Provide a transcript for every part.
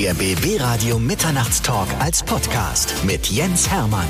Der BB Radio Mitternachtstalk als Podcast mit Jens Hermann.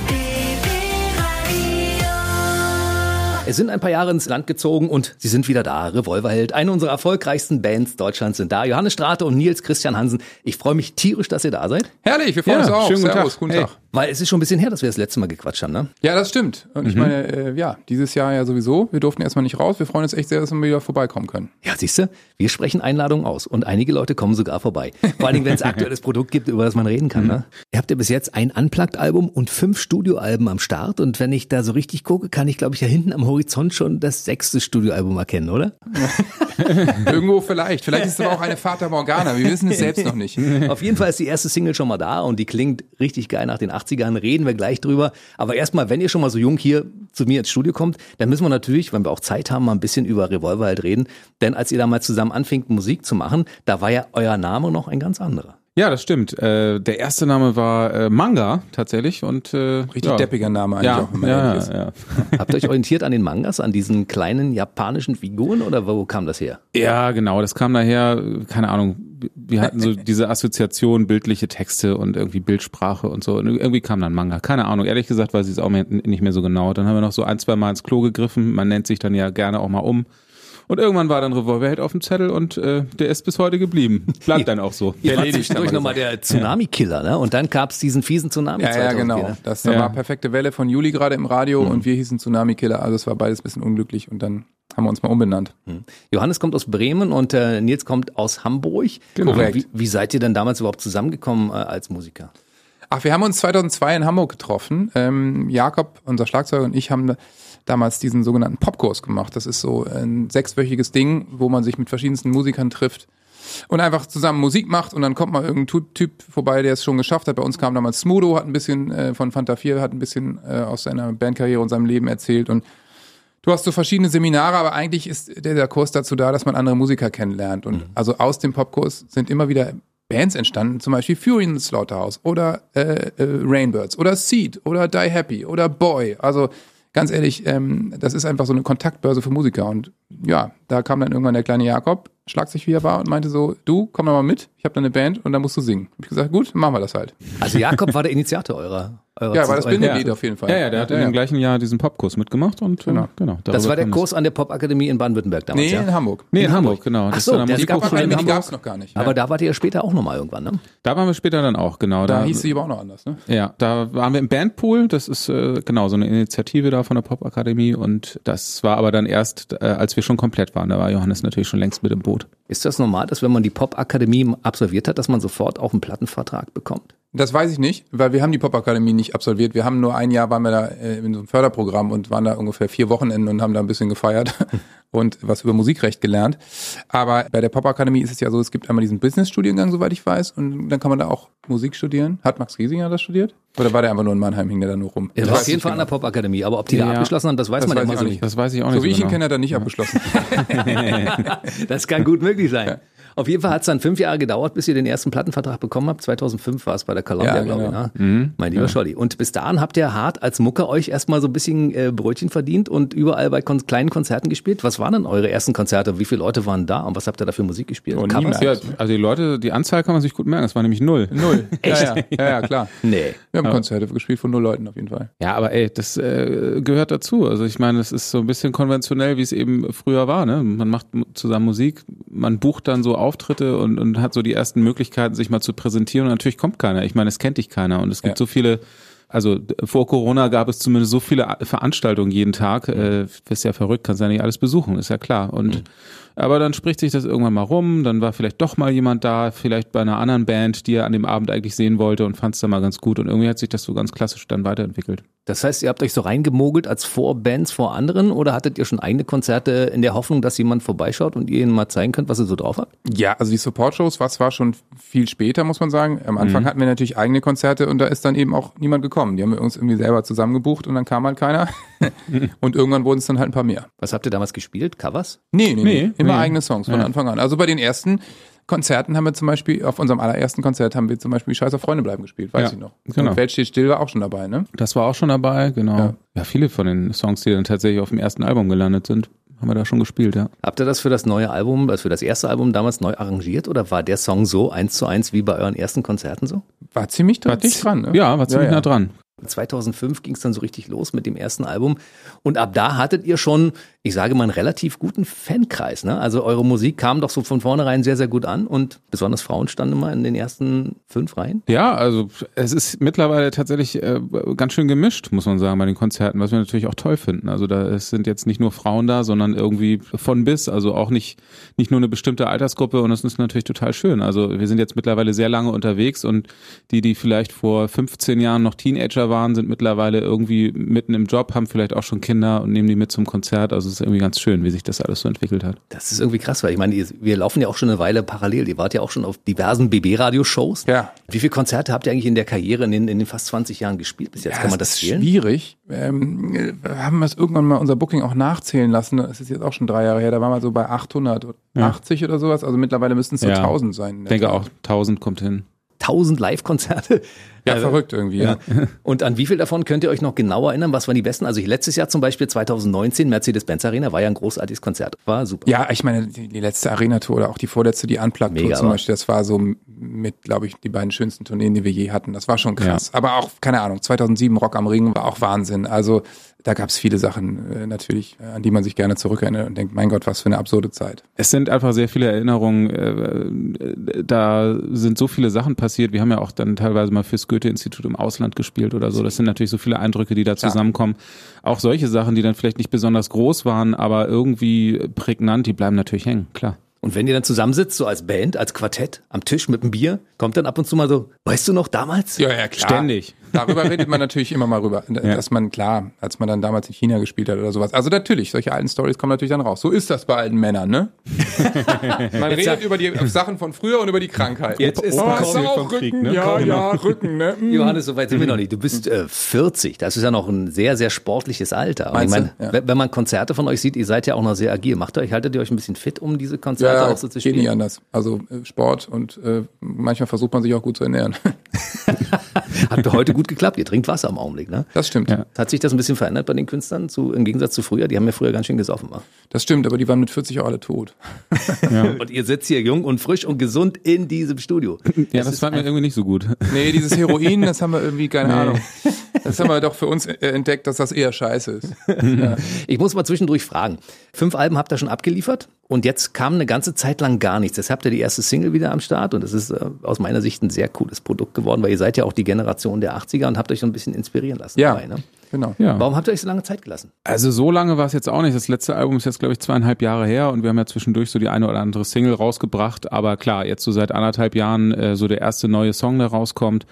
Es sind ein paar Jahre ins Land gezogen und sie sind wieder da. Revolverheld, eine unserer erfolgreichsten Bands Deutschlands sind da. Johannes Strate und Nils Christian Hansen. Ich freue mich tierisch, dass ihr da seid. Herrlich, wir freuen Ja, uns auch. schönen guten Servus, Tag. guten Hey. Weil es ist schon ein bisschen her, dass wir das letzte Mal gequatscht haben, ne? Ja, das stimmt. Und ich meine, äh, ja, dieses Jahr ja sowieso. Wir durften erstmal nicht raus. Wir freuen uns echt sehr, dass wir wieder vorbeikommen können. Ja, siehst du, wir sprechen Einladungen aus und einige Leute kommen sogar vorbei. Vor allen Dingen, wenn es aktuelles Produkt gibt, über das man reden kann. Ne? Ihr habt ja bis jetzt ein Unplugged-Album und fünf Studioalben am Start und wenn ich da so richtig gucke, kann ich, glaube ich, da hinten am Horizont schon das sechste Studioalbum erkennen, oder? Irgendwo vielleicht. Vielleicht ist es aber auch eine Fata Morgana. Wir wissen es selbst noch nicht. Auf jeden Fall ist die erste Single schon mal da und die klingt richtig geil nach den 80ern, reden wir gleich drüber. Aber erstmal, wenn ihr schon mal so jung hier zu mir ins Studio kommt, dann müssen wir natürlich, wenn wir auch Zeit haben, mal ein bisschen über Revolver halt reden. Denn als ihr damals zusammen anfingt, Musik zu machen, da war ja euer Name noch ein ganz anderer. Ja, das stimmt. Äh, der erste Name war äh, Manga tatsächlich und äh, Richtig ja. deppiger Name eigentlich Ja, auch, ja, ist. ja, Habt ihr euch orientiert an den Mangas, an diesen kleinen japanischen Figuren oder wo kam das her? ja, genau. Das kam daher, keine Ahnung. Wir hatten so diese Assoziation, bildliche Texte und irgendwie Bildsprache und so. Und irgendwie kam dann Manga. Keine Ahnung. Ehrlich gesagt weiß ich es auch nicht mehr so genau. Dann haben wir noch so ein, zwei Mal ins Klo gegriffen. Man nennt sich dann ja gerne auch mal um. Und irgendwann war dann Revolverheld auf dem Zettel und äh, der ist bis heute geblieben. Bleibt dann auch so. Wart Erledigt, wir nochmal der Tsunami-Killer, ne? Und dann gab's diesen fiesen Tsunami Ja, ja, 2004, genau. ne? Das Ja. war perfekte Welle von Juli gerade im Radio und wir hießen Tsunami Killer. Also es war beides ein bisschen unglücklich und dann haben wir uns mal umbenannt. Johannes kommt aus Bremen und äh, Nils kommt aus Hamburg. Genau. Korrekt. Wie, wie seid ihr denn damals überhaupt zusammengekommen äh, als Musiker? Ach, wir haben uns 2002 in Hamburg getroffen. Ähm, Jakob, unser Schlagzeuger und ich haben da- damals diesen sogenannten Popkurs gemacht. Das ist so ein sechswöchiges Ding, wo man sich mit verschiedensten Musikern trifft und einfach zusammen Musik macht und dann kommt mal irgendein Typ vorbei, der es schon geschafft hat. Bei uns kam damals Smudo, hat ein bisschen äh, von Fanta 4, hat ein bisschen äh, aus seiner Bandkarriere und seinem Leben erzählt und Du hast so verschiedene Seminare, aber eigentlich ist der, der Kurs dazu da, dass man andere Musiker kennenlernt. Und also aus dem Popkurs sind immer wieder Bands entstanden, zum Beispiel Fury in the Slaughterhouse oder äh, äh, Rainbirds oder Seed oder Die Happy oder Boy. Also ganz ehrlich, ähm, das ist einfach so eine Kontaktbörse für Musiker. Und ja, da kam dann irgendwann der kleine Jakob, schlagsig wie er war, und meinte so, du, komm doch mal mit, ich habe da eine Band und da musst du singen. Hab ich gesagt, gut, machen wir das halt. Also Jakob war der Initiator eurer, eurer Ja, war das Bindeglied Ja. auf jeden Fall. Ja, ja, der hat in dem gleichen Jahr diesen Popkurs mitgemacht und Genau. äh, genau. Das darüber war der Kurs an der Popakademie in Baden-Württemberg damals, Nee, ja? in Hamburg. Nee, in, Hamburg, genau. Ach Das so, war dann der Die Musikhochschule in Hamburg. gab's noch gar nicht. Aber da wart ihr ja später auch nochmal irgendwann, ne? Da waren wir später dann auch, genau. da hieß sie aber auch noch anders, ne? Ja, da waren wir im Bandpool. Das ist äh, genau so eine Initiative da von der Popakademie. Und das war aber dann erst, äh, als wir schon komplett waren. Da war Johannes natürlich schon längst mit im Boot. Ist das normal, dass wenn man die Popakademie absolviert hat, dass man sofort auch einen Plattenvertrag bekommt? Das weiß ich nicht, weil wir haben die Popakademie nicht absolviert. Wir haben nur ein Jahr waren wir da äh, in so einem Förderprogramm und waren da ungefähr vier Wochenenden und haben da ein bisschen gefeiert und was über Musikrecht gelernt. Aber bei der Popakademie ist es ja so, es gibt einmal diesen Business-Studiengang, soweit ich weiß, und dann kann man da auch Musik studieren. Hat Max Giesinger das studiert? Oder war der einfach nur in Mannheim, hing der da nur rum? Er Ich war weiß auf jeden nicht Fall an der genau. Popakademie, aber ob die da Ja. abgeschlossen haben, das weiß Das man weiß immer ich so auch nicht. Das weiß ich auch nicht So wie ich ihn genau. kenne, hat er nicht abgeschlossen. Das kann gut möglich sein. Auf jeden Fall hat es dann fünf Jahre gedauert, bis ihr den ersten Plattenvertrag bekommen habt. 2005 war es bei der Columbia, Ja, glaube ich. genau. Ne? Mein lieber Scholli. Und bis dahin habt ihr hart als Mucker euch erstmal so ein bisschen äh, Brötchen verdient und überall bei kon kleinen Konzerten gespielt. Was waren denn eure ersten Konzerte? Wie viele Leute waren da und was habt ihr da für Musik gespielt? Oh. Ja, also die Leute, die Anzahl kann man sich gut merken. Das war nämlich null. Null. Echt? Ja, ja, ja, ja, klar. Nee. Wir haben Konzerte gespielt von null Leuten auf jeden Fall. Ja, aber ey, das äh, gehört dazu. Also ich meine, es ist so ein bisschen konventionell, wie es eben früher war. Ne? Man macht zusammen Musik, man bucht dann so Auftritte und, und hat so die ersten Möglichkeiten, sich mal zu präsentieren. Und natürlich kommt keiner. Ich meine, es kennt dich keiner. Und es gibt Ja. so viele, also vor Corona gab es zumindest so viele Veranstaltungen jeden Tag. Äh, bist ja verrückt, kannst ja nicht alles besuchen, ist ja klar. Und aber dann spricht sich das irgendwann mal rum, dann war vielleicht doch mal jemand da, vielleicht bei einer anderen Band, die er an dem Abend eigentlich sehen wollte und fand es dann mal ganz gut. Und irgendwie hat sich das so ganz klassisch dann weiterentwickelt. Das heißt, ihr habt euch so reingemogelt als Vorbands vor anderen oder hattet ihr schon eigene Konzerte in der Hoffnung, dass jemand vorbeischaut und ihr ihnen mal zeigen könnt, was ihr so drauf habt? Ja, also die Support-Shows, was war schon viel später, muss man sagen. Am Anfang hatten wir natürlich eigene Konzerte und da ist dann eben auch niemand gekommen. Die haben wir uns irgendwie selber zusammengebucht und dann kam halt keiner. und irgendwann wurden es dann halt ein paar mehr. Was habt ihr damals gespielt? Covers? Nee, nee, nee. Nee, Immer nee. eigene Songs von Ja. Anfang an. Also bei den ersten Konzerten haben wir zum Beispiel, auf unserem allerersten Konzert haben wir zum Beispiel Scheiß auf Freunde bleiben gespielt, weiß Ja, ich noch. genau. Und Welt steht still war auch schon dabei, ne? Das war auch schon dabei, genau. Ja. Ja. viele von den Songs, die dann tatsächlich auf dem ersten Album gelandet sind, haben wir da schon gespielt, ja. Habt ihr das für das neue Album, also für das erste Album damals neu arrangiert oder war der Song so eins zu eins wie bei euren ersten Konzerten so? War ziemlich dicht dran, ne? Ja, war ziemlich Ja, ja. nah dran. 2005 ging es dann so richtig los mit dem ersten Album. Und ab da hattet ihr schon, ich sage mal, einen relativ guten Fankreis. Ne? Also eure Musik kam doch so von vornherein sehr, sehr gut an und besonders Frauen standen immer in den ersten fünf Reihen. Ja, also es ist mittlerweile tatsächlich äh, ganz schön gemischt, muss man sagen, bei den Konzerten, was wir natürlich auch toll finden. Also da sind jetzt nicht nur Frauen da, sondern irgendwie von bis, also auch nicht nicht nur eine bestimmte Altersgruppe und das ist natürlich total schön. Also wir sind jetzt mittlerweile sehr lange unterwegs und die, die vielleicht vor 15 Jahren noch Teenager waren, sind mittlerweile irgendwie mitten im Job, haben vielleicht auch schon Kinder und nehmen die mit zum Konzert. Also es ist irgendwie ganz schön, wie sich das alles so entwickelt hat. Das ist irgendwie krass, weil ich meine, wir laufen ja auch schon eine Weile parallel. Ihr wart ja auch schon auf diversen BB-Radio-Shows. Ja. Wie viele Konzerte habt ihr eigentlich in der Karriere in den, in den fast 20 Jahren gespielt bis jetzt? Kann man das ist zählen? schwierig. Ähm, wir haben das irgendwann mal unser Booking auch nachzählen lassen. Das ist jetzt auch schon drei Jahre her. Da waren wir so bei 880 oder sowas. Also mittlerweile müssten es so Ja. 1000 sein. Ich denke auch, 1000 kommt hin. 1000 Live-Konzerte. Ja, verrückt irgendwie. Ja. Und an wie viel davon könnt ihr euch noch genau erinnern? Was waren die besten? Also letztes Jahr zum Beispiel 2019 Mercedes-Benz Arena war ja ein großartiges Konzert. War super. Ja, ich meine, die, die letzte Arena-Tour oder auch die vorletzte, die Unplugged-Tour Mega, zum? Beispiel, das war so mit, glaube ich, die beiden schönsten Tourneen, die wir je hatten. Das war schon krass. Aber auch, keine Ahnung, 2007 Rock am Ring war auch Wahnsinn. Also da gab es viele Sachen äh, natürlich, äh, an die man sich gerne zurückerinnert und denkt, mein Gott, was für eine absurde Zeit. Es sind einfach sehr viele Erinnerungen. äh, Da sind so viele Sachen passiert. Wir haben ja auch dann teilweise mal fürs Goethe-Institut im Ausland gespielt oder so. Das sind natürlich so viele Eindrücke, die da zusammenkommen. Auch solche Sachen, die dann vielleicht nicht besonders groß waren, aber irgendwie prägnant, die bleiben natürlich hängen, klar. Und wenn ihr dann zusammensitzt, so als Band, als Quartett, am Tisch mit einem Bier, kommt dann ab und zu mal so, weißt du noch damals? Ja, ja, klar. Ständig. Darüber redet man natürlich immer mal rüber. Dass man, klar, als man dann damals in China gespielt hat oder sowas. Also natürlich, solche alten Stories kommen natürlich dann raus. So ist das bei alten Männern, ne? man redet über die Sachen von früher und über die Krankheit. Jetzt ist oh, ein ist Comic auch vom Rücken, Krieg, ne? ja, Komm, ja, Rücken, ne? Mm. Johannes, so weit sind wir noch nicht. Du bist äh, 40. Das ist ja noch ein sehr, sehr sportliches Alter. Und ich Meinst du? meine, Ja. wenn- man Konzerte von euch sieht, ihr seid ja auch noch sehr agil. Macht ihr euch, haltet ihr euch ein bisschen fit, um diese Konzerte Ja, auch so zu geht nicht spielen? anders. Also äh, Sport und äh, manchmal versucht man sich auch gut zu ernähren. Hat für heute gut geklappt. Ihr trinkt Wasser im Augenblick, ne? Das stimmt. Ja. Hat sich das ein bisschen verändert bei den Künstlern zu, im Gegensatz zu früher? Die haben ja früher ganz schön gesoffen. wa? Das stimmt, aber die waren mit 40 auch alle tot. Und ihr sitzt hier jung und frisch und gesund in diesem Studio. Ja, das fand mir irgendwie nicht so gut. Nee, dieses Heroin, das haben wir irgendwie, keine Ahnung. Das haben wir doch für uns äh, entdeckt, dass das eher scheiße ist. Ich muss mal zwischendurch fragen. Fünf Alben habt ihr schon abgeliefert und jetzt kam eine ganze Zeit lang gar nichts. Jetzt habt ihr die erste Single wieder am Start und das ist äh, aus meiner Sicht ein sehr cooles Produkt geworden, weil ihr seid ja auch die Generation der 80er und habt euch so ein bisschen inspirieren lassen Ja, dabei. Ne? genau. Ja. Warum habt ihr euch so lange Zeit gelassen? Also so lange war es jetzt auch nicht. Das letzte Album ist jetzt, glaube ich, zweieinhalb Jahre her und wir haben ja zwischendurch so die eine oder andere Single rausgebracht. Aber klar, jetzt so seit anderthalb Jahren äh, so der erste neue Song, der rauskommt.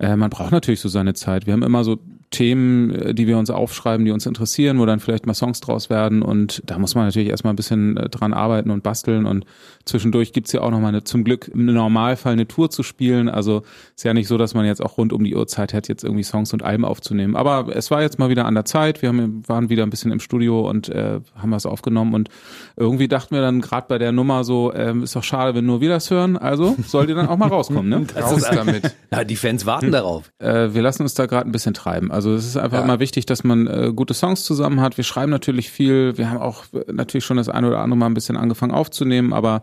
Äh, man braucht natürlich so seine Zeit. Wir haben immer so Themen, äh, die wir uns aufschreiben, die uns interessieren, wo dann vielleicht mal Songs draus werden. Und da muss man natürlich erstmal ein bisschen äh, dran arbeiten und basteln. Und zwischendurch gibt's ja auch nochmal eine, zum Glück im Normalfall eine Tour zu spielen. Also ist ja nicht so, dass man jetzt auch rund um die Uhrzeit hat, jetzt irgendwie Songs und Alben aufzunehmen. Aber es war jetzt mal wieder an der Zeit. Wir haben, waren wieder ein bisschen im Studio und äh, haben was aufgenommen. Und irgendwie dachten wir dann gerade bei der Nummer so, ähm, ist doch schade, wenn nur wir das hören. Also soll die dann auch mal rauskommen. Ne? Raus damit. Na, die Fans warten darauf. Äh, wir lassen uns da gerade ein bisschen treiben. Also es ist einfach Ja. immer wichtig, dass man äh, gute Songs zusammen hat. Wir schreiben natürlich viel. Wir haben auch äh, natürlich schon das eine oder andere Mal ein bisschen angefangen aufzunehmen, aber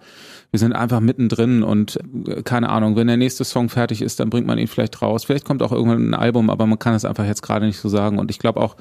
wir sind einfach mittendrin und äh, keine Ahnung, wenn der nächste Song fertig ist, dann bringt man ihn vielleicht raus. Vielleicht kommt auch irgendwann ein Album, aber man kann es einfach jetzt gerade nicht so sagen. Und ich glaube auch,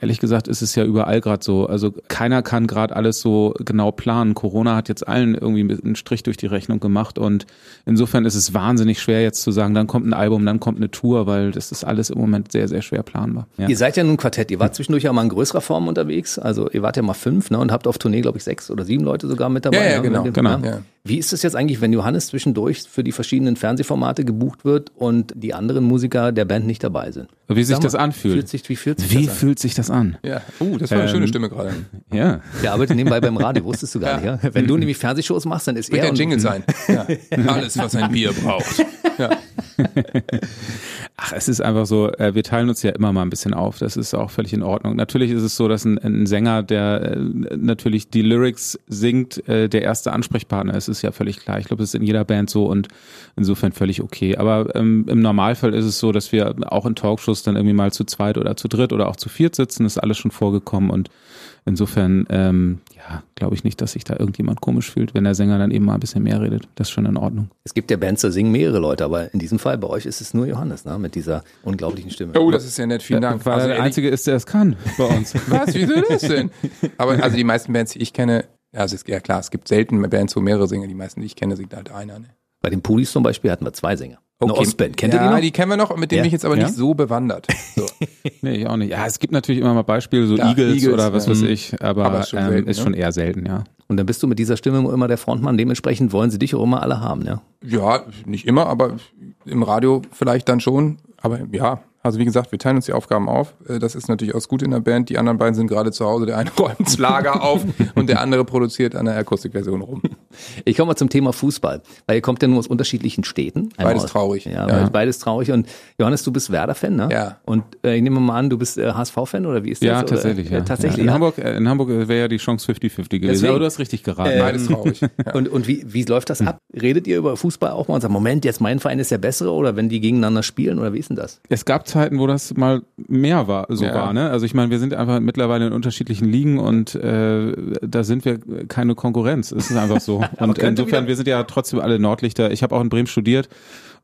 ehrlich gesagt, ist es ja überall gerade so. Also keiner kann gerade alles so genau planen. Corona hat jetzt allen irgendwie einen Strich durch die Rechnung gemacht und insofern ist es wahnsinnig schwer jetzt zu sagen, dann kommt ein Album, dann kommt eine Tour, weil das ist alles im Moment sehr, sehr schwer planbar. Ja. Ihr seid ja nun ein Quartett. Ihr wart zwischendurch ja mal in größerer Form unterwegs. Also ihr wart ja mal fünf ne, und habt auf Tournee, glaube ich, sechs oder sieben Leute sogar mit dabei. Ja, ja, ne? genau, genau, ja. Wie ist es jetzt eigentlich, wenn Johannes zwischendurch für die verschiedenen Fernsehformate gebucht wird und die anderen Musiker der Band nicht dabei sind? Wie sich Sag das mal, anfühlt. Fühlt sich, wie fühlt sich Wie das an? fühlt sich das an? Ja. Uh, das war eine Ähm, schöne Stimme gerade. Ja. Der arbeitet nebenbei beim Radio, wusstest du gar nicht. Ja? Wenn du nämlich Fernsehshows machst, dann ist Wird er der und- Jingle sein. Ja. Alles, was ein Bier braucht. Ja. Ach, es ist einfach so, äh, wir teilen uns ja immer mal ein bisschen auf. Das ist auch völlig in Ordnung. Natürlich ist es so, dass ein, ein Sänger, der äh, natürlich die Lyrics singt, äh, der erste Ansprechpartner ist, ist ja völlig klar. Ich glaube, das ist in jeder Band so und insofern völlig okay. Aber ähm, im Normalfall ist es so, dass wir auch in Talkshows dann irgendwie mal zu zweit oder zu dritt oder auch zu viert sitzen. Das ist alles schon vorgekommen und Insofern, ähm, ja, glaube ich nicht, dass sich da irgendjemand komisch fühlt, wenn der Sänger dann eben mal ein bisschen mehr redet. Das ist schon in Ordnung. Es gibt ja Bands, da singen mehrere Leute, aber in diesem Fall bei euch ist es nur Johannes, ne? mit dieser unglaublichen Stimme. Oh, das ist ja nett, vielen Dank. Weil Also er der Einzige ist, der es kann bei uns. Was, wieso das denn? Aber also die meisten Bands, die ich kenne, also ist ja klar, es gibt selten Bands, wo mehrere singen. Die meisten, die ich kenne, singt halt einer. Ne? Bei den Pulis zum Beispiel hatten wir zwei Sänger. Eine Ostband, kennt ja, ihr die noch? die kennen wir noch, mit denen Ja. bin ich jetzt aber Ja? nicht so bewandert. So. Nee, ich auch nicht. Ja, es gibt natürlich immer mal Beispiele, so Ja, Eagles, Eagles, oder was ja. weiß ich, aber, Aber ist schon ähm, selten, ist ne? schon eher selten, ja. Und dann bist du mit dieser Stimme immer der Frontmann, dementsprechend wollen sie dich auch immer alle haben, ja? Ja, nicht immer, aber im Radio vielleicht dann schon. Aber ja, also wie gesagt, wir teilen uns die Aufgaben auf. Äh, Das ist natürlich auch gut in der Band. Die anderen beiden sind gerade zu Hause. Der eine räumt das Lager auf und der andere produziert an der Akustikversion rum. Ich komme mal zum Thema Fußball, weil ihr kommt ja nur aus unterschiedlichen Städten. Einmal Beides aus- traurig. Ja, Ja. beides traurig. Und Johannes, du bist Werder-Fan, ne? Ja. Und äh, ich nehme mal an, du bist äh, HSV-Fan oder wie ist das? Ja, Oder- tatsächlich. Äh, Ja. tatsächlich. Ja. In, ja. Hamburg, äh, in Hamburg wäre ja die Chance 50-50 gewesen. Deswegen. Aber du hast richtig geraten. Beides traurig. Ja. Und, und wie, wie läuft das ab? Redet ihr über Fußball auch mal und sagt, Moment, jetzt mein Verein ist der bessere oder wenn die gegeneinander spielen oder wie ist denn das? Es gab Zeiten, wo das mal mehr war, so Ja. war, ne? Also ich meine, wir sind einfach mittlerweile in unterschiedlichen Ligen und äh, da sind wir keine Konkurrenz. Es ist einfach so. und insofern, wir sind ja trotzdem alle Nordlichter. Ich habe auch in Bremen studiert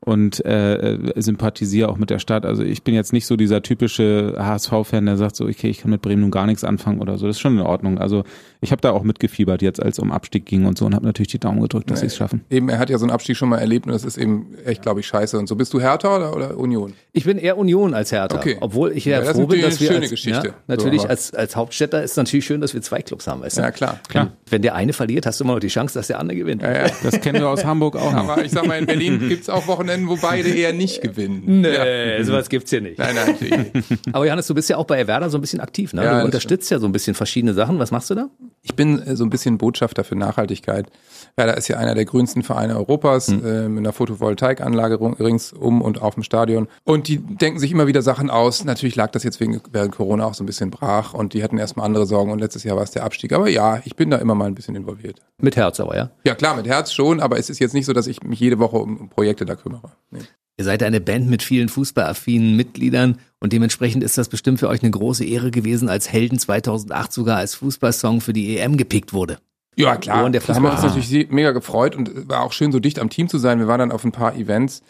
und äh, sympathisiere auch mit der Stadt. Also ich bin jetzt nicht so dieser typische HSV-Fan, der sagt so, okay, ich kann mit Bremen nun gar nichts anfangen oder so. Das ist schon in Ordnung. Also ich habe da auch mitgefiebert jetzt, als es um Abstieg ging und so und habe natürlich die Daumen gedrückt, dass sie es schaffen. Eben, er hat ja so einen Abstieg schon mal erlebt und das ist eben echt, glaube ich, scheiße. Und so bist du Hertha oder, oder Union? Ich bin eher Union als Hertha. Okay. Obwohl ich ja, Ja, das ist froh bin, dass wir eine schöne als, Geschichte. Ja, natürlich So, als, als Hauptstädter ist natürlich schön, dass wir zwei Clubs haben. Weißt du? Ja, klar. Klar, Wenn der eine verliert, hast du immer noch die Chance, dass der andere gewinnt. Ja, ja. das kennen wir aus Hamburg auch noch. Aber ich sag mal, in Berlin gibt's auch Wochenenden, wo beide eher nicht gewinnen. Nee, Ja. sowas gibt's hier nicht. Nein, nein, natürlich nicht. Aber Johannes, du bist ja auch bei Werder so ein bisschen aktiv, ne? Ja, du unterstützt ja so ein bisschen verschiedene Sachen. Was machst du da? Ich bin äh, so ein bisschen Botschafter für Nachhaltigkeit. Werder ist ja einer der grünsten Vereine Europas äh, mit einer Photovoltaikanlage ringsum und auf dem Stadion. Und die denken sich immer wieder Sachen aus. Natürlich lag das jetzt wegen während Corona auch so ein bisschen brach und die hatten erstmal andere Sorgen und letztes Jahr war es der Abstieg. Aber ja, ich bin da immer mal ein bisschen involviert. Mit Herz aber, ja? Ja klar, mit Herz schon, aber es ist jetzt nicht so, dass ich mich jede Woche um, um Projekte da kümmere. Nee. Ihr seid eine Band mit vielen fußballaffinen Mitgliedern und dementsprechend ist das bestimmt für euch eine große Ehre gewesen, als Helden 2008 sogar als Fußballsong für die EM gepickt wurde. Ja, klar. Der da haben wir uns natürlich mega gefreut und war auch schön, so dicht am Team zu sein. Wir waren dann auf ein paar Events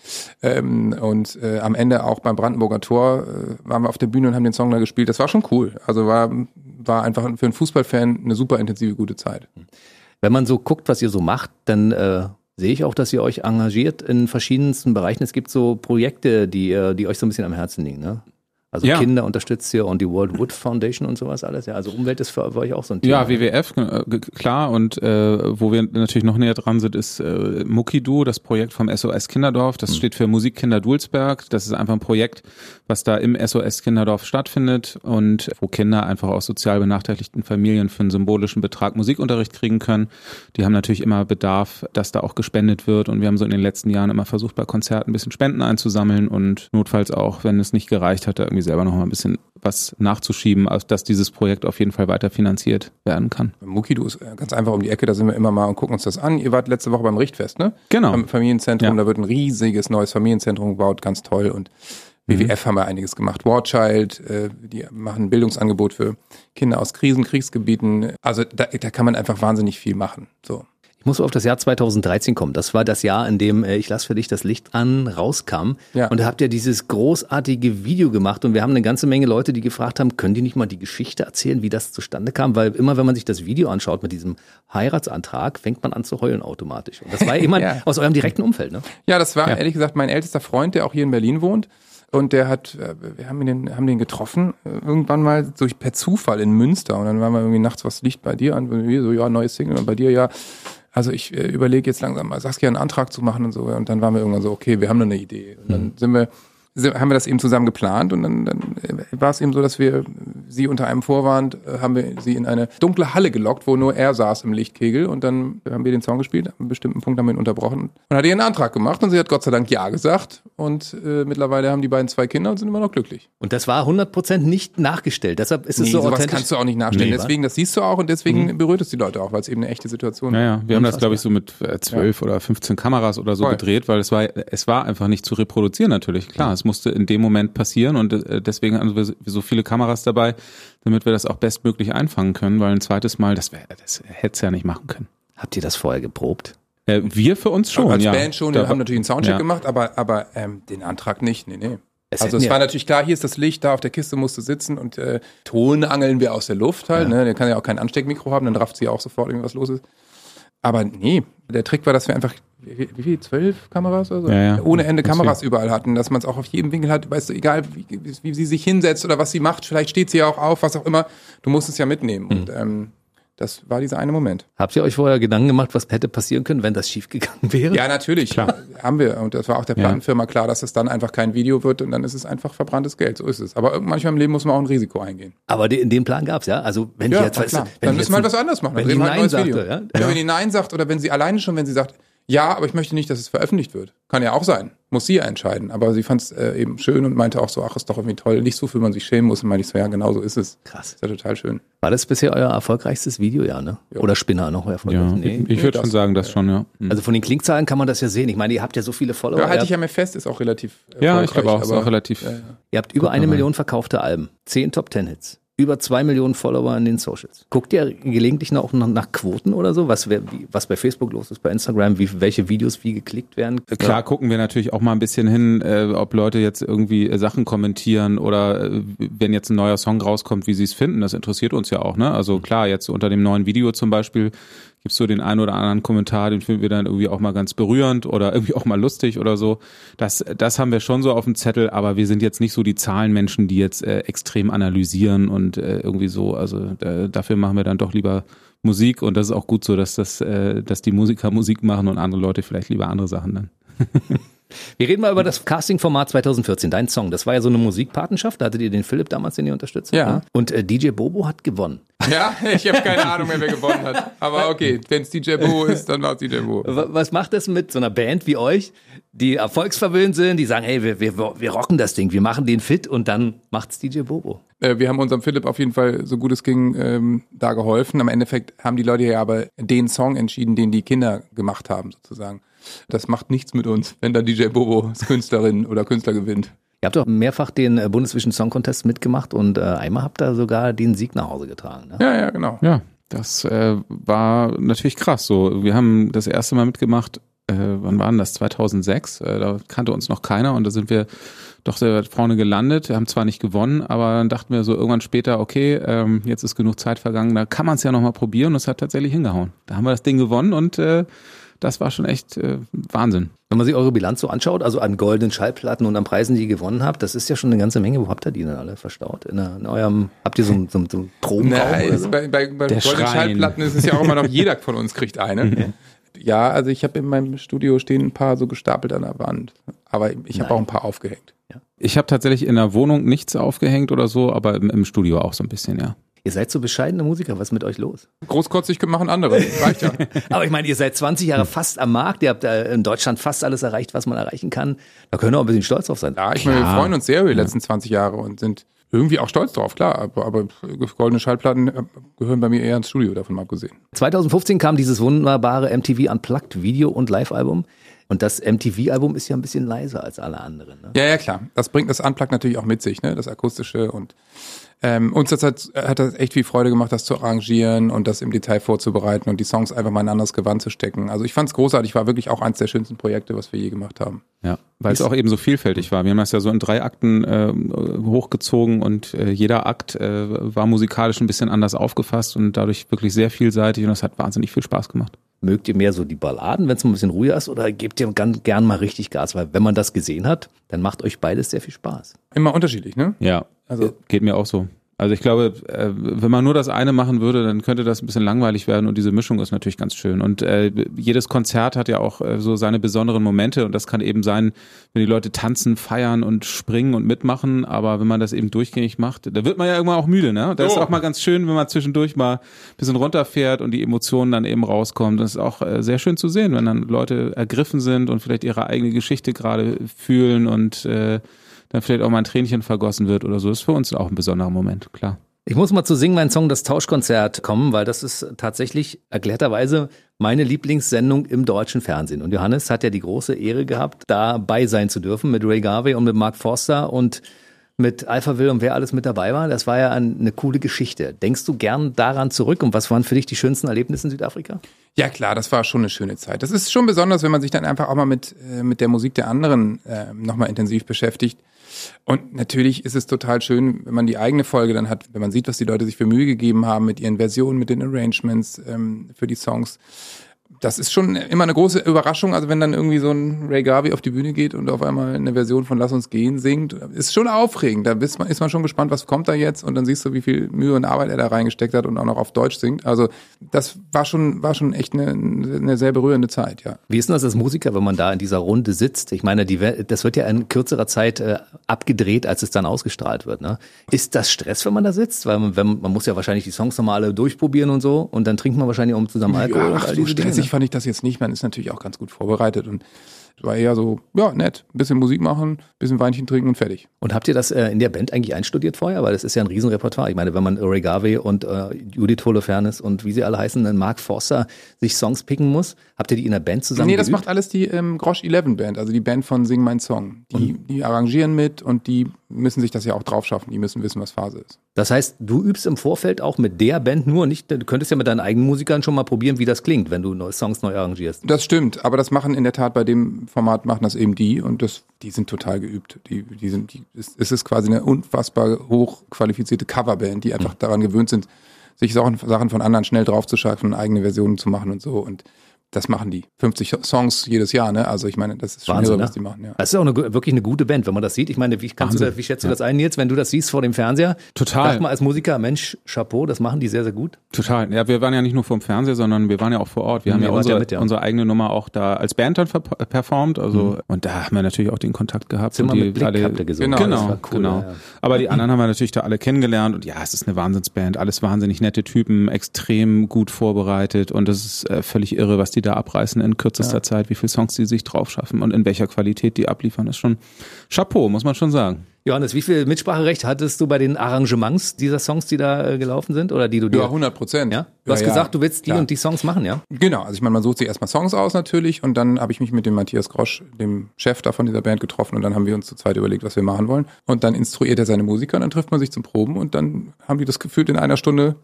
ähm, und äh, am Ende auch beim Brandenburger Tor äh, waren wir auf der Bühne und haben den Song da gespielt. Das war schon cool. Also war, war einfach für einen Fußballfan eine super intensive, gute Zeit. Wenn man so guckt, was ihr so macht, dann äh, sehe ich auch, dass ihr euch engagiert in verschiedensten Bereichen. Es gibt so Projekte, die, die euch so ein bisschen am Herzen liegen, ne? Also Ja. Kinder unterstützt ihr und die World Wood Foundation und sowas alles. Ja, also Umwelt ist für, für euch auch so ein Thema. Ja, WWF, äh, g- klar. Und äh, wo wir natürlich noch näher dran sind, ist äh, Mukidu, das Projekt vom SOS Kinderdorf. Das steht für Musik Kinder Dulsberg. Das ist einfach ein Projekt, was da im SOS Kinderdorf stattfindet und wo Kinder einfach aus sozial benachteiligten Familien für einen symbolischen Betrag Musikunterricht kriegen können. Die haben natürlich immer Bedarf, dass da auch gespendet wird. Und wir haben so in den letzten Jahren immer versucht, bei Konzerten ein bisschen Spenden einzusammeln und notfalls auch, wenn es nicht gereicht hat, irgendwie selber noch mal ein bisschen was nachzuschieben, dass dieses Projekt auf jeden Fall weiter finanziert werden kann. Mukidu ist äh, ganz einfach um die Ecke, da sind wir immer mal und gucken uns das an. Ihr wart letzte Woche beim Richtfest, ne? Genau. Beim Familienzentrum, Ja. da wird ein riesiges neues Familienzentrum gebaut, ganz toll. Und Mhm. WWF haben wir einiges gemacht. War Child, äh, die machen ein Bildungsangebot für Kinder aus Krisen, Kriegsgebieten. Also da, da kann man einfach wahnsinnig viel machen. So. Ich muss auf das Jahr 2013 kommen. Das war das Jahr, in dem äh, Ich lass für dich das Licht an rauskam. Ja. Und da habt ihr dieses großartige Video gemacht und wir haben eine ganze Menge Leute, die gefragt haben, können die nicht mal die Geschichte erzählen, wie das zustande kam? Weil immer, wenn man sich das Video anschaut mit diesem Heiratsantrag, fängt man an zu heulen automatisch. Und das war jemand Ja. aus eurem direkten Umfeld, ne? Ja, das war Ja. ehrlich gesagt mein ältester Freund, der auch hier in Berlin wohnt. Und der hat, äh, wir haben den, haben den getroffen, äh, irgendwann mal durch per Zufall in Münster. Und dann waren wir irgendwie nachts, was liegt bei dir an? Und wir so, ja, neues Single. Und bei dir, ja. Also ich äh, überlege jetzt langsam mal Saskia einen Antrag zu machen und so. Und dann waren wir irgendwann so, okay, wir haben noch eine Idee. Und dann sind wir, haben wir das eben zusammen geplant. Und dann, dann äh, war es eben so, dass wir sie unter einem Vorwand, äh, haben wir sie in eine dunkle Halle gelockt, wo nur er saß im Lichtkegel. Und dann haben wir den Song gespielt, an einem bestimmten Punkt haben wir ihn unterbrochen. Und hat ihren Antrag gemacht und sie hat Gott sei Dank Ja gesagt. und äh, mittlerweile haben die beiden zwei Kinder und sind immer noch glücklich. Und das war 100% nicht nachgestellt. Deshalb ist es Nee, so sowas authentisch. kannst du auch nicht nachstellen. Nee, deswegen, das siehst du auch und deswegen berührt es die Leute auch, weil es eben eine echte Situation ist. Naja, wir haben das, glaube ich, so mit äh, 12 oder 15 Kameras oder so Voll. gedreht, weil es war, es war einfach nicht zu reproduzieren natürlich. Klar, es musste in dem Moment passieren und äh, deswegen haben wir so viele Kameras dabei, damit wir das auch bestmöglich einfangen können, weil ein zweites Mal, das, wär, das hätte es ja nicht machen können. Habt ihr das vorher geprobt? Äh, wir für uns schon, als ja. Band schon, Da wir haben natürlich einen Soundcheck ja. gemacht, aber, aber ähm, den Antrag nicht. Nee, nee. Es also es ja- war natürlich klar, hier ist das Licht, da auf der Kiste musst du sitzen und äh, Ton angeln wir aus der Luft halt. Ne? Der kann ja auch kein Ansteckmikro haben, dann rafft sie ja auch sofort, irgendwas los ist. Aber nee, der Trick war, dass wir einfach, wie, wie viel, zwölf Kameras oder so? Ja, ja. Ohne Ende Kameras überall hatten, dass man es auch auf jedem Winkel hat, weißt du, egal wie, wie, sie sich hinsetzt oder was sie macht, vielleicht steht sie ja auch auf, was auch immer, du musst es ja mitnehmen. Und ähm, das war dieser eine Moment. Habt ihr euch vorher Gedanken gemacht, was hätte passieren können, wenn das schiefgegangen wäre? Ja, natürlich. Haben wir. Und das war auch der Ja. Plattenfirma klar, dass es dann einfach kein Video wird und dann ist es einfach verbranntes Geld. So ist es. Aber manchmal im Leben muss man auch ein Risiko eingehen. Aber den, den Plan gab's ja. Also wenn ich jetzt, weißt wenn Dann müssen wir halt was anderes machen. wenn die wir halt ein Nein Video. ja? Ja. Wenn die Nein sagt oder wenn sie alleine schon, wenn sie sagt, ja, aber ich möchte nicht, dass es veröffentlicht wird. Kann ja auch sein. Muss sie ja entscheiden. Aber sie fand es äh, eben schön und meinte auch so, ach, ist doch irgendwie toll. Nicht so, für man sich schämen muss. Und meinte ich so, ja, genau so ist es. Krass. Ist ja total schön. War das bisher euer erfolgreichstes Video, ja, ne? Oder Spinner noch erfolgreich? Ja, Nee. ich, ich würde schon sagen, das schon, ja. Also von den Klickzahlen kann man das ja sehen. Ich meine, ihr habt ja so viele Follower. Ja, halte ich ja mir fest, ist auch relativ Ja, ich glaube auch, ist aber- auch relativ. Ja, ja. ihr habt über eine Million verkaufte Alben, zehn Top Ten Hits, über zwei Millionen Follower in den Socials. Guckt ihr gelegentlich noch nach, Quoten oder so, was, wer- wie, was bei Facebook los ist, bei Instagram, wie, welche Videos wie geklickt werden? Klar gucken wir natürlich auch mal ein bisschen hin, äh, ob Leute jetzt irgendwie äh, Sachen kommentieren oder äh, wenn jetzt ein neuer Song rauskommt, wie sie es finden. Das interessiert uns ja auch. Ne? Also klar, jetzt unter dem neuen Video zum Beispiel gibt's so den einen oder anderen Kommentar, den finden wir dann irgendwie auch mal ganz berührend oder irgendwie auch mal lustig oder so. Das, das haben wir schon so auf dem Zettel, aber wir sind jetzt nicht so die Zahlenmenschen, die jetzt äh, extrem analysieren und äh, irgendwie so. Also äh, dafür machen wir dann doch lieber Musik und das ist auch gut so, dass das, äh, dass die Musiker Musik machen und andere Leute vielleicht lieber andere Sachen dann. Wir reden mal über das Casting-Format 2014, dein Song. Das war ja so eine Musikpatenschaft, da hattet ihr den Philipp damals, den ihr unterstützt. Ja. ne? Und äh, DJ Bobo hat gewonnen. Ja, ich habe keine Ahnung mehr, wer gewonnen hat. Aber okay, wenn es DJ Bo ist, dann war es DJ Bo. Wa- Was macht das mit so einer Band wie euch, die erfolgsverwöhnt sind, die sagen, hey, wir, wir, wir rocken das Ding, wir machen den fit und dann macht's DJ Bobo. Äh, wir haben unserem Philipp auf jeden Fall, so gut es ging, ähm, da geholfen. Am Endeffekt haben die Leute ja aber den Song entschieden, den die Kinder gemacht haben, sozusagen. Das macht nichts mit uns, wenn da DJ Bobo als Künstlerin oder Künstler gewinnt. Ihr habt doch mehrfach den äh, Bundesvision Song Contest mitgemacht und äh, einmal habt ihr sogar den Sieg nach Hause getragen. Ne? Ja, ja, genau. Ja, das äh, war natürlich krass. So, wir haben das erste Mal mitgemacht. Äh, wann war denn das? 2006. Äh, da kannte uns noch keiner und da sind wir doch sehr weit vorne gelandet. Wir haben zwar nicht gewonnen, aber dann dachten wir so irgendwann später, okay, ähm, jetzt ist genug Zeit vergangen, da kann man es ja nochmal probieren und es hat tatsächlich hingehauen. Da haben wir das Ding gewonnen und äh, das war schon echt äh, Wahnsinn. Wenn man sich eure Bilanz so anschaut, also an goldenen Schallplatten und an Preisen, die ihr gewonnen habt, das ist ja schon eine ganze Menge. Wo habt ihr die denn alle verstaut? In, einer, in eurem, habt ihr so, einen- so, so Probenraum Na, so? bei, bei, bei goldenen Schrein. Schallplatten ist es ja auch immer noch, jeder von uns kriegt eine. Ja, also ich habe in meinem Studio stehen ein paar so gestapelt an der Wand. Aber ich habe auch ein paar aufgehängt. Ich habe tatsächlich in der Wohnung nichts aufgehängt oder so, aber im, im Studio auch so ein bisschen, ja. Ihr seid so bescheidene Musiker, was ist mit euch los? Großkotzig machen andere. Reicht ja. Aber ich meine, ihr seid 20 Jahre fast am Markt, ihr habt äh, in Deutschland fast alles erreicht, was man erreichen kann. Da können wir auch ein bisschen stolz drauf sein. Ja, ich meine, wir freuen uns sehr über die letzten 20 Jahre und sind irgendwie auch stolz drauf, klar. Aber, aber goldene Schallplatten äh, gehören bei mir eher ins Studio, davon mal abgesehen. 2015 kam dieses wunderbare MTV Unplugged Video- und Live-Album. Und das MTV-Album ist ja ein bisschen leiser als alle anderen. Ne? Ja, ja, klar. Das bringt das Unplugged natürlich auch mit sich, ne? Das Akustische und ähm, uns das hat, hat das echt viel Freude gemacht, das zu arrangieren und das im Detail vorzubereiten und die Songs einfach mal in ein anderes Gewand zu stecken. Also ich fand es großartig, war wirklich auch eins der schönsten Projekte, was wir je gemacht haben. Ja, weil es auch eben so vielfältig war. Wir haben das ja so in drei Akten äh, hochgezogen und äh, jeder Akt äh, war musikalisch ein bisschen anders aufgefasst und dadurch wirklich sehr vielseitig und das hat wahnsinnig viel Spaß gemacht. Mögt ihr mehr so die Balladen, wenn es ein bisschen ruhiger ist, oder gebt ihr ganz gern mal richtig Gas? Weil wenn man das gesehen hat, dann macht euch beides sehr viel Spaß. Immer unterschiedlich, ne? Ja, Also geht mir auch so. Also ich glaube, äh, wenn man nur das eine machen würde, dann könnte das ein bisschen langweilig werden und diese Mischung ist natürlich ganz schön. Und äh, jedes Konzert hat ja auch äh, so seine besonderen Momente und das kann eben sein, wenn die Leute tanzen, feiern und springen und mitmachen, aber wenn man das eben durchgängig macht, da wird man ja irgendwann auch müde, ne? Das ist auch mal ganz schön, wenn man zwischendurch mal ein bisschen runterfährt und die Emotionen dann eben rauskommen. Das ist auch äh, sehr schön zu sehen, wenn dann Leute ergriffen sind und vielleicht ihre eigene Geschichte gerade fühlen und äh, dann vielleicht auch mal ein Tränchen vergossen wird oder so. Das ist für uns auch ein besonderer Moment, klar. Ich muss mal zu Singen mein Song Das Tauschkonzert kommen, weil das ist tatsächlich erklärterweise meine Lieblingssendung im deutschen Fernsehen. Und Johannes hat ja die große Ehre gehabt, dabei sein zu dürfen mit Ray Garvey und mit Mark Forster und mit Alpha Will und wer alles mit dabei war. Das war ja eine coole Geschichte. Denkst du gern daran zurück und was waren für dich die schönsten Erlebnisse in Südafrika? Ja klar, das war schon eine schöne Zeit. Das ist schon besonders, wenn man sich dann einfach auch mal mit, äh, mit der Musik der anderen äh, nochmal intensiv beschäftigt. Und natürlich ist es total schön, wenn man die eigene Folge dann hat, wenn man sieht, was die Leute sich für Mühe gegeben haben mit ihren Versionen, mit den Arrangements ähm, für die Songs das ist schon immer eine große Überraschung. Also wenn dann irgendwie so ein Ray Garvey auf die Bühne geht und auf einmal eine Version von Lass uns gehen singt, ist schon aufregend. Da ist man, ist man schon gespannt, was kommt da jetzt und dann siehst du, wie viel Mühe und Arbeit er da reingesteckt hat und auch noch auf Deutsch singt. Also das war schon, war schon echt eine, eine sehr berührende Zeit, ja. Wie ist denn das als Musiker, wenn man da in dieser Runde sitzt? Ich meine, die, das wird ja in kürzerer Zeit äh, abgedreht, als es dann ausgestrahlt wird. Ne? Ist das Stress, wenn man da sitzt? Weil man, wenn, man muss ja wahrscheinlich die Songs nochmal alle durchprobieren und so und dann trinkt man wahrscheinlich auch zusammen Alkohol ja, und all diese Dinge. Ne? fand ich das jetzt nicht. Man ist natürlich auch ganz gut vorbereitet und war eher so, ja, nett, ein bisschen Musik machen, ein bisschen Weinchen trinken und fertig. Und habt ihr das äh, in der Band eigentlich einstudiert vorher? Weil das ist ja ein Riesenrepertoire. Ich meine, wenn man Garvey und äh, Judith Holofernes und wie sie alle heißen, dann Mark Forster sich Songs picken muss, habt ihr die in der Band zusammen Nee, das macht alles die ähm, Grosch 11 Band, also die Band von Sing Mein Song. Die, die arrangieren mit und die müssen sich das ja auch drauf schaffen. Die müssen wissen, was Phase ist. Das heißt, du übst im Vorfeld auch mit der Band nur nicht, du könntest ja mit deinen eigenen Musikern schon mal probieren, wie das klingt, wenn du neue Songs neu arrangierst. Das stimmt, aber das machen in der Tat bei dem Format machen das eben die und das, die sind total geübt. Die, die sind, die, es ist quasi eine unfassbar hochqualifizierte Coverband, die einfach daran gewöhnt sind, sich Sachen, Sachen von anderen schnell draufzuschaffen, eigene Versionen zu machen und so und das machen die. 50 Songs jedes Jahr, ne? Also ich meine, das ist schon Wahnsinn, irre, ne? was die machen, ja. Das ist auch eine, wirklich eine gute Band, wenn man das sieht. Ich meine, wie, kannst du das, wie schätzt du das ein jetzt, wenn du das siehst vor dem Fernseher? Total. Sag mal als Musiker, Mensch, Chapeau, das machen die sehr, sehr gut. Total. Ja, wir waren ja nicht nur vom Fernseher, sondern wir waren ja auch vor Ort. Wir haben ihr ja unsere, ja mit, ja. unsere eigene Nummer auch da als Band dann performt. Also und da haben wir natürlich auch den Kontakt gehabt. Zimmer und die mit Blick habt ihr gesungen. Genau, Das Genau, war cool, genau. ja, ja. Aber die anderen haben wir natürlich da alle kennengelernt und ja, es ist eine Wahnsinnsband, alles wahnsinnig nette Typen, extrem gut vorbereitet und es ist äh, völlig irre, was die da abreißen in kürzester Zeit, wie viele Songs die sich drauf schaffen und in welcher Qualität die abliefern, ist schon Chapeau, muss man schon sagen. Johannes, wie viel Mitspracherecht hattest du bei den Arrangements dieser Songs, die da äh, gelaufen sind? Oder die du dir. Ja, 100 Prozent. Ja? Du hast gesagt, du willst die und die Songs machen, ja? Genau, also ich meine, man sucht sich erstmal Songs aus natürlich und dann habe ich mich mit dem Matthias Grosch, dem Chef da von dieser Band getroffen und dann haben wir uns zu zweit überlegt, was wir machen wollen. Und dann instruiert er seine Musiker und dann trifft man sich zum Proben und dann haben die das gefühlt in einer Stunde,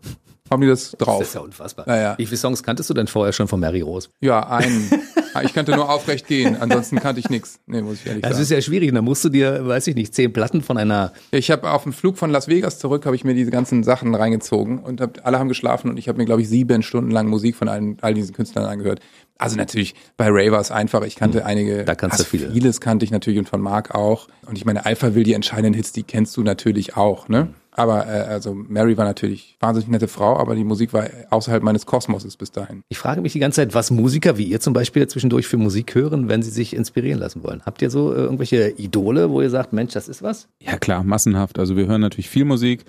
haben die das drauf. Das ist ja unfassbar. Ja, ja. Wie viele Songs kanntest du denn vorher schon von Mary Rose? Ja, einen. ich kannte nur aufrecht gehen, ansonsten kannte ich nichts. Nee, muss ich ehrlich Das sagen. ist ja schwierig. Da musst du dir, weiß ich nicht, zehn Platten von einer. Ich habe auf dem Flug von Las Vegas zurück, habe ich mir diese ganzen Sachen reingezogen und hab, alle haben geschlafen und ich habe mir, glaube ich, sieben Stunden lang Musik von allen, all diesen Künstlern angehört. Also natürlich, bei Ray war es einfach. Ich kannte einige. Hm. Da kannst du also viele. Vieles kannte ich natürlich und von Mark auch. Und ich meine, Alpha will die entscheidenden Hits, die kennst du natürlich auch, ne? Aber äh, also Mary war natürlich wahnsinnig nette Frau, aber die Musik war außerhalb meines Kosmoses bis dahin. Ich frage mich die ganze Zeit, was Musiker wie ihr zum Beispiel zwischendurch für Musik hören, wenn sie sich inspirieren lassen wollen. Habt ihr so äh, irgendwelche Idole, wo ihr sagt, Mensch, das ist was? Ja klar, massenhaft. Also wir hören natürlich viel Musik,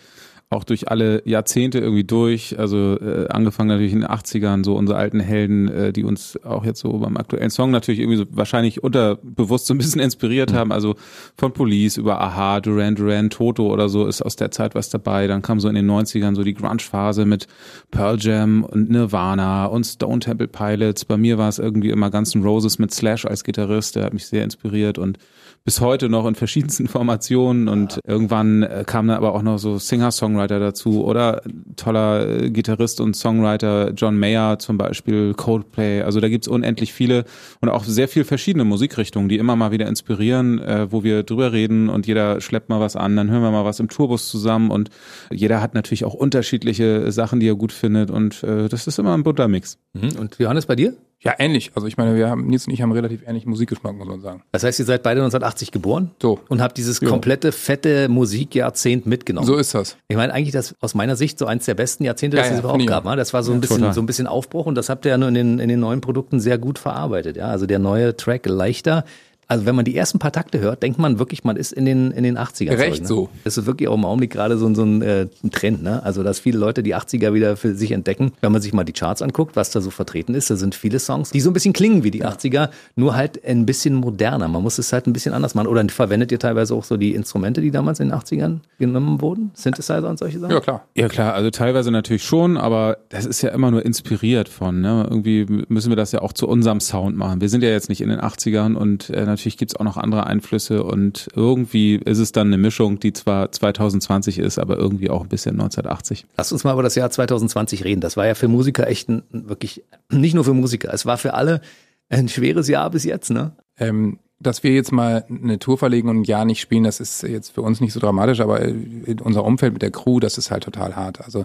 auch durch alle Jahrzehnte irgendwie durch. Also äh, angefangen natürlich in den 80ern, so unsere alten Helden, äh, die uns auch jetzt so beim aktuellen Song natürlich irgendwie so wahrscheinlich unterbewusst so ein bisschen inspiriert haben. Also von Police über Aha, Duran Duran, Toto oder so ist aus der Zeit was dabei. Dann kam so in den 90ern so die Grunge-Phase mit Pearl Jam und Nirvana und Stone Temple Pilots. Bei mir war es irgendwie immer Guns N' Roses mit Slash als Gitarrist, der hat mich sehr inspiriert und bis heute noch in verschiedensten Formationen und irgendwann äh, kam dann aber auch noch so Singer-Songwriter dazu oder toller äh, Gitarrist und Songwriter John Mayer zum Beispiel, Coldplay, also da gibt's unendlich viele und auch sehr viel verschiedene Musikrichtungen, die immer mal wieder inspirieren, äh, wo wir drüber reden und jeder schleppt mal was an, dann hören wir mal was im Tourbus zusammen und jeder hat natürlich auch unterschiedliche Sachen, die er gut findet und äh, das ist immer ein bunter Mix. Und Johannes, bei dir? Ja, ähnlich. Also ich meine, wir haben, Nils und ich haben relativ ähnlichen Musikgeschmack, muss man sagen. Das heißt, ihr seid beide 1980 geboren So. und habt dieses Ja. komplette fette Musikjahrzehnt mitgenommen. So ist das. Ich meine, eigentlich das aus meiner Sicht so eins der besten Jahrzehnte, Ja, das ja, es überhaupt gab. Ne? Das war so ein bisschen, total. so ein bisschen Aufbruch und das habt ihr ja nur in den, in den neuen Produkten sehr gut verarbeitet. Ja, also der neue Track leichter. Also wenn man die ersten paar Takte hört, denkt man wirklich, man ist in den, in den 80ern. Recht zurück, ne? so. Das ist wirklich auch im Augenblick gerade so, ein- so ein, äh, ein Trend. Ne? Also dass viele Leute die 80er wieder für sich entdecken. Wenn man sich mal die Charts anguckt, was da so vertreten ist, da sind viele Songs, die so ein bisschen klingen wie die 80er, nur halt ein bisschen moderner. Man muss es halt ein bisschen anders machen. Oder verwendet ihr teilweise auch so die Instrumente, die damals in den 80ern genommen wurden? Synthesizer und solche Sachen? Ja, klar. Ja klar, also teilweise natürlich schon, aber das ist ja immer nur inspiriert von. Ne? Irgendwie müssen wir das ja auch zu unserem Sound machen. Wir sind ja jetzt nicht in den 80ern und äh, natürlich gibt's auch noch andere Einflüsse und irgendwie ist es dann eine Mischung, die zwar 2020 ist, aber irgendwie auch ein bisschen 1980. Lass uns mal über das Jahr 2020 reden. Das war ja für Musiker echt ein, wirklich, nicht nur für Musiker, es war für alle ein schweres Jahr bis jetzt, ne? Ähm, dass wir jetzt mal eine Tour verlegen und ein Jahr nicht spielen, das ist jetzt für uns nicht so dramatisch, aber in unser Umfeld mit der Crew, das ist halt total hart. Also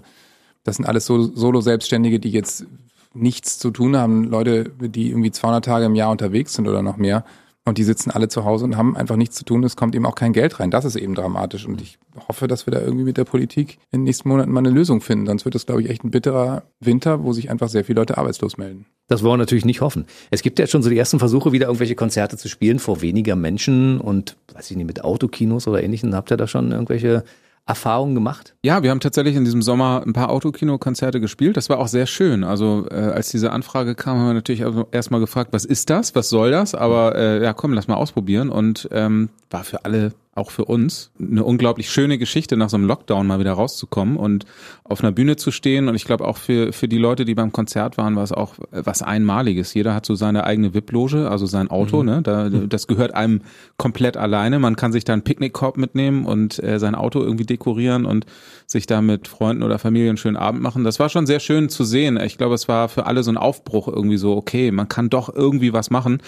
das sind alles so Solo-Selbstständige, die jetzt nichts zu tun haben. Leute, die irgendwie 200 Tage im Jahr unterwegs sind oder noch mehr. Und die sitzen alle zu Hause und haben einfach nichts zu tun. Es kommt eben auch kein Geld rein. Das ist eben dramatisch. Und ich hoffe, dass wir da irgendwie mit der Politik in den nächsten Monaten mal eine Lösung finden. Sonst wird es, glaube ich, echt ein bitterer Winter, wo sich einfach sehr viele Leute arbeitslos melden. Das wollen wir natürlich nicht hoffen. Es gibt ja schon so die ersten Versuche, wieder irgendwelche Konzerte zu spielen vor weniger Menschen und, weiß ich nicht, mit Autokinos oder ähnlichem. Habt ihr da schon irgendwelche Erfahrungen gemacht? Ja, wir haben tatsächlich in diesem Sommer ein paar Autokino-Konzerte gespielt. Das war auch sehr schön. Also äh, als diese Anfrage kam, haben wir natürlich erstmal gefragt, was ist das? Was soll das? Aber äh, ja, komm, lass mal ausprobieren. Und ähm, war für alle, auch für uns, eine unglaublich schöne Geschichte, nach so einem Lockdown mal wieder rauszukommen und auf einer Bühne zu stehen. Und ich glaube auch für, für die Leute, die beim Konzert waren, war es auch was Einmaliges. Jeder hat so seine eigene VIP-Loge, also sein Auto. Ne? Da, das gehört einem komplett alleine. Man kann sich da einen Picknickkorb mitnehmen und äh, sein Auto irgendwie dekorieren und sich da mit Freunden oder Familien einen schönen Abend machen. Das war schon sehr schön zu sehen. Ich glaube, es war für alle so ein Aufbruch irgendwie so, okay, man kann doch irgendwie was machen.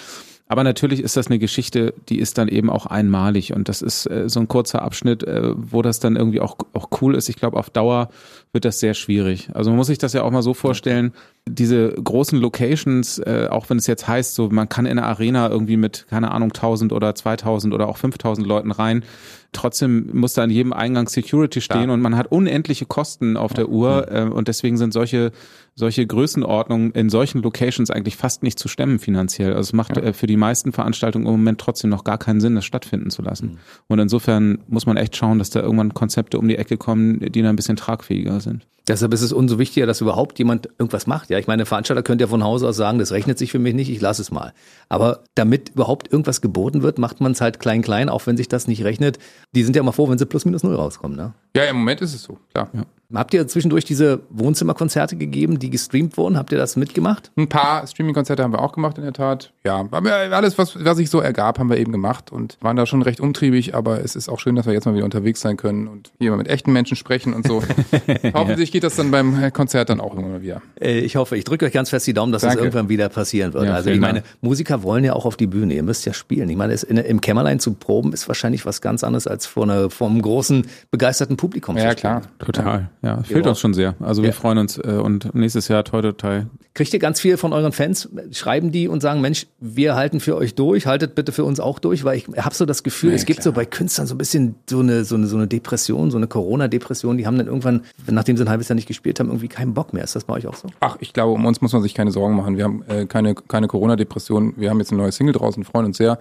Aber natürlich ist das eine Geschichte, die ist dann eben auch einmalig und das ist äh, so ein kurzer Abschnitt, äh, wo das dann irgendwie auch, auch cool ist. Ich glaube, auf Dauer wird das sehr schwierig. Also man muss sich das ja auch mal so vorstellen, diese großen Locations, äh, auch wenn es jetzt heißt, so man kann in eine Arena irgendwie mit, keine Ahnung, 1000 oder 2000 oder auch 5000 Leuten rein, trotzdem muss da an jedem Eingang Security stehen Klar. und man hat unendliche Kosten auf der Uhr äh, und deswegen sind solche solche Größenordnungen in solchen Locations eigentlich fast nicht zu stemmen finanziell. Also es macht äh, für die meisten Veranstaltungen im Moment trotzdem noch gar keinen Sinn, das stattfinden zu lassen. Und insofern muss man echt schauen, dass da irgendwann Konzepte um die Ecke kommen, die dann ein bisschen tragfähiger sind. Deshalb ist es umso wichtiger, dass überhaupt jemand irgendwas macht. Ja, ich meine, Veranstalter könnte ja von Hause aus sagen, das rechnet sich für mich nicht, ich lasse es mal. Aber damit überhaupt irgendwas geboten wird, macht man es halt klein, klein, auch wenn sich das nicht rechnet. Die sind ja mal froh, wenn sie plus minus null rauskommen. Ne? Ja, im Moment ist es so, klar. Habt ihr zwischendurch diese Wohnzimmerkonzerte gegeben, die gestreamt wurden? Habt ihr das mitgemacht? Ein paar Streaming-Konzerte haben wir auch gemacht in der Tat. Ja, alles, was, was sich so ergab, haben wir eben gemacht und waren da schon recht umtriebig, aber es ist auch schön, dass wir jetzt mal wieder unterwegs sein können und hier mal mit echten Menschen sprechen und so. Hoffentlich geht das dann beim Konzert dann auch irgendwann mal wieder. Äh, Ich hoffe, ich drücke euch ganz fest die Daumen, dass das Danke. irgendwann wieder passieren wird. Ja, also ich meine. Musiker wollen ja auch auf die Bühne. Ihr müsst ja spielen. Ich meine, es in, im Kämmerlein zu proben ist wahrscheinlich was ganz anderes als vor, einer, vor einem großen, begeisterten Publikum Ja, zu spielen. klar. Total, ja. Fehlt Ja. uns schon sehr. Also wir Ja. freuen uns äh, und nächstes Jahr toi toi toi. Kriegt ihr ganz viel von euren Fans, schreiben die und sagen, Mensch, wir halten für euch durch, haltet bitte für uns auch durch, weil ich habe so das Gefühl, Ja, es gibt so bei Künstlern so ein bisschen so eine, so eine, so eine Depression, so eine Corona-Depression, die haben dann irgendwann, nachdem sie ein halbes Jahr nicht gespielt haben, irgendwie keinen Bock mehr. Ist das bei euch auch so? Ach, ich glaube, um uns muss man sich keine Sorgen machen. Wir haben äh, keine, keine Corona-Depression. Wir haben jetzt eine neue Single draußen, freuen uns sehr.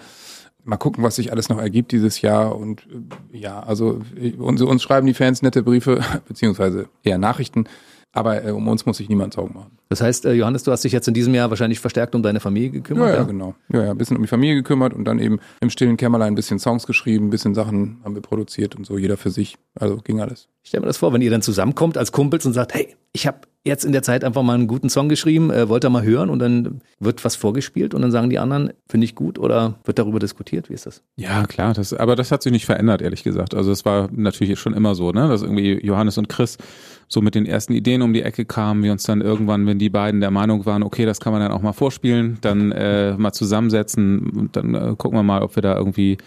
Mal gucken, was sich alles noch ergibt dieses Jahr. Und äh, ja, also uns, uns schreiben die Fans nette Briefe, beziehungsweise eher Nachrichten. Aber äh, um uns muss sich niemand Sorgen machen. Das heißt, äh, Johannes, du hast dich jetzt in diesem Jahr wahrscheinlich verstärkt um deine Familie gekümmert. Ja, ja, genau. Ja, ja, ein bisschen um die Familie gekümmert und dann eben im stillen Kämmerlein ein bisschen Songs geschrieben, ein bisschen Sachen haben wir produziert und so, jeder für sich. Also ging alles. Ich stell mir das vor, wenn ihr dann zusammenkommt als Kumpels und sagt, hey, ich habe jetzt in der Zeit einfach mal einen guten Song geschrieben, äh, wollt ihr mal hören und dann wird was vorgespielt und dann sagen die anderen, finde ich gut oder wird darüber diskutiert? Wie ist das? Ja, klar, das, aber das hat sich nicht verändert, ehrlich gesagt. Also es war natürlich schon immer so, ne, dass irgendwie Johannes und Chris so mit den ersten Ideen um die Ecke kamen, wir uns dann irgendwann, wenn die beiden der Meinung waren, okay, das kann man dann auch mal vorspielen, dann äh, mal zusammensetzen und dann äh, gucken wir mal, ob wir da irgendwie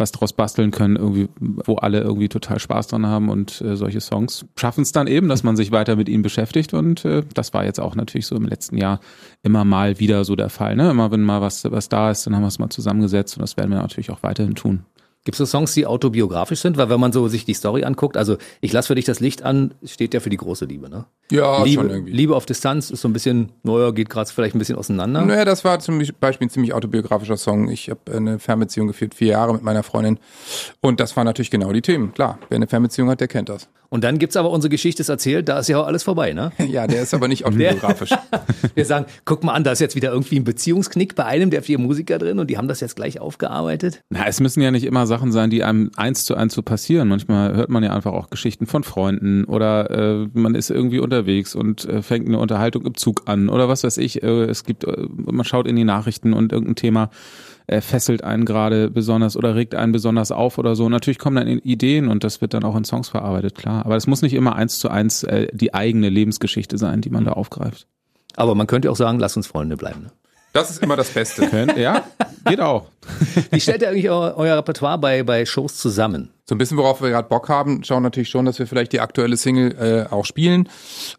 was draus basteln können, irgendwie, wo alle irgendwie total Spaß dran haben und äh, solche Songs schaffen es dann eben, dass man sich weiter mit ihnen beschäftigt und äh, das war jetzt auch natürlich so im letzten Jahr immer mal wieder so der Fall. Ne? Immer wenn mal was, was da ist, dann haben wir es mal zusammengesetzt und das werden wir natürlich auch weiterhin tun. Gibt es so Songs, die autobiografisch sind? Weil wenn man so sich die Story anguckt, also ich lasse für dich das Licht an, steht ja für die große Liebe, ne? Ja, Liebe, schon irgendwie. Liebe auf Distanz ist so ein bisschen, naja, geht gerade vielleicht ein bisschen auseinander. Naja, das war zum Beispiel ein ziemlich autobiografischer Song. Ich habe eine Fernbeziehung geführt, vier Jahre mit meiner Freundin. Und das waren natürlich genau die Themen. Klar, wer eine Fernbeziehung hat, der kennt das. Und dann gibt's aber unsere Geschichte ist erzählt, da ist ja auch alles vorbei, ne? Ja, der ist aber nicht autobiografisch. Wir sagen, guck mal an, da ist jetzt wieder irgendwie ein Beziehungsknick bei einem der vier Musiker drin und die haben das jetzt gleich aufgearbeitet. Na, es müssen ja nicht immer Sachen sein, die einem eins zu eins so passieren. Manchmal hört man ja einfach auch Geschichten von Freunden oder äh, man ist irgendwie unterwegs und äh, fängt eine Unterhaltung im Zug an oder was weiß ich. Äh, es gibt, äh, man schaut in die Nachrichten und irgendein Thema äh, fesselt einen gerade besonders oder regt einen besonders auf oder so. Natürlich kommen dann Ideen und das wird dann auch in Songs verarbeitet, klar. Aber es muss nicht immer eins zu eins äh, die eigene Lebensgeschichte sein, die man da aufgreift. Aber man könnte auch sagen, lass uns Freunde bleiben. Ne? Das ist immer das Beste. Könnt, ja, geht auch. Wie stellt ihr eigentlich eu euer Repertoire bei, bei Shows zusammen? So ein bisschen, worauf wir gerade Bock haben, schauen natürlich schon, dass wir vielleicht die aktuelle Single äh, auch spielen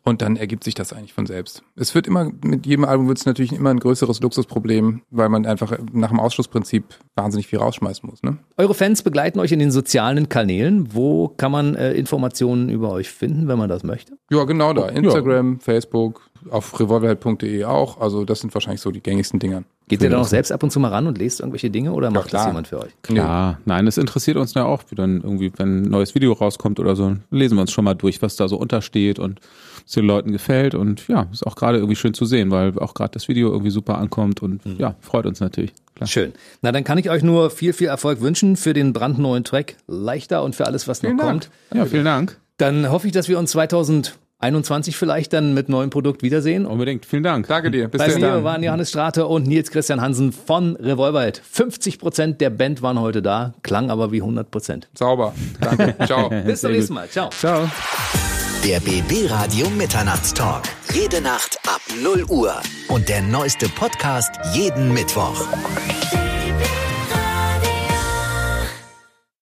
und dann ergibt sich das eigentlich von selbst. Es wird immer, mit jedem Album wird es natürlich immer ein größeres Luxusproblem, weil man einfach nach dem Ausschlussprinzip wahnsinnig viel rausschmeißen muss. Ne? Eure Fans begleiten euch in den sozialen Kanälen. Wo kann man äh, Informationen über euch finden, wenn man das möchte? Ja, genau da. Instagram, Facebook, auf revolverheld.de auch. Also das sind wahrscheinlich so die gängigsten Dinger. Geht ihr da noch selbst ab und zu mal ran und lest irgendwelche Dinge oder macht das klar. jemand für euch? Klar, nein, es interessiert uns ja auch, wie dann irgendwie, wenn ein neues Video rauskommt oder so, lesen wir uns schon mal durch, was da so untersteht und es den Leuten gefällt und ja, ist auch gerade irgendwie schön zu sehen, weil auch gerade das Video irgendwie super ankommt und ja, freut uns natürlich. Klar. Schön. Na, dann kann ich euch nur viel, viel Erfolg wünschen für den brandneuen Track Leichter und für alles, was noch Vielen Dank. kommt. Ja, vielen Dank. Dann hoffe ich, dass wir uns 2021 vielleicht dann mit neuem Produkt wiedersehen. Unbedingt, vielen Dank. Danke dir. Bis Bei mir dann. waren Johannes Strate und Nils Christian Hansen von Revolverheld. 50 Prozent der Band waren heute da, klang aber wie 100 Prozent. Sauber. Danke. Ciao. Bis zum nächsten Mal. Ciao. Ciao. Der BB Radio Mitternachtstalk. Jede Nacht ab 0 Uhr. Und der neueste Podcast jeden Mittwoch.